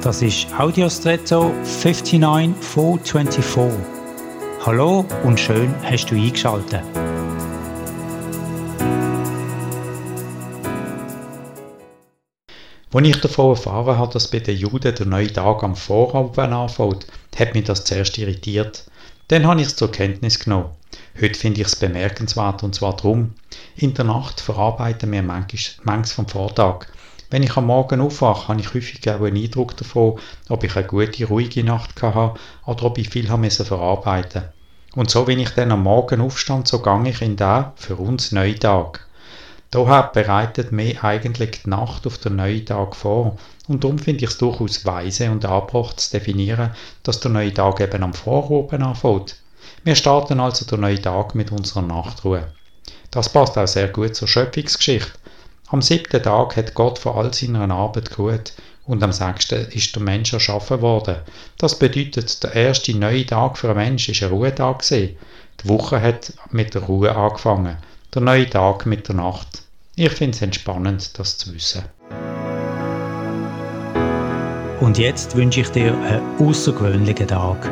Das ist Audiostretto 59424. Hallo und schön hast du eingeschaltet. Als ich davon erfahren habe, dass bei den Juden der neue Tag am Vorabend anfängt, hat mich das zuerst irritiert. Dann habe ich es zur Kenntnis genommen. Heute finde ich es bemerkenswert und zwar darum, in der Nacht verarbeiten wir manches vom Vortag. Wenn ich am Morgen aufwache, habe ich häufig auch einen Eindruck davon, ob ich eine gute, ruhige Nacht hatte oder ob ich viel habe verarbeiten Und so, wenn ich dann am Morgen aufstand, so gehe ich in den für uns neuen Tag. Daher bereitet mir eigentlich die Nacht auf den neuen Tag vor. Und darum finde ich es durchaus weise und angebracht zu definieren, dass der neue Tag eben am Vorabend anfängt. Wir starten also den neuen Tag mit unserer Nachtruhe. Das passt auch sehr gut zur Schöpfungsgeschichte. Am siebten Tag hat Gott vor all seiner Arbeit geruht und am sechsten ist der Mensch erschaffen worden. Das bedeutet, der erste neue Tag für einen Mensch ist ein Ruhetag gewesen. Die Woche hat mit der Ruhe angefangen, der neue Tag mit der Nacht. Ich finde es entspannend, das zu wissen. Und jetzt wünsche ich dir einen außergewöhnlichen Tag.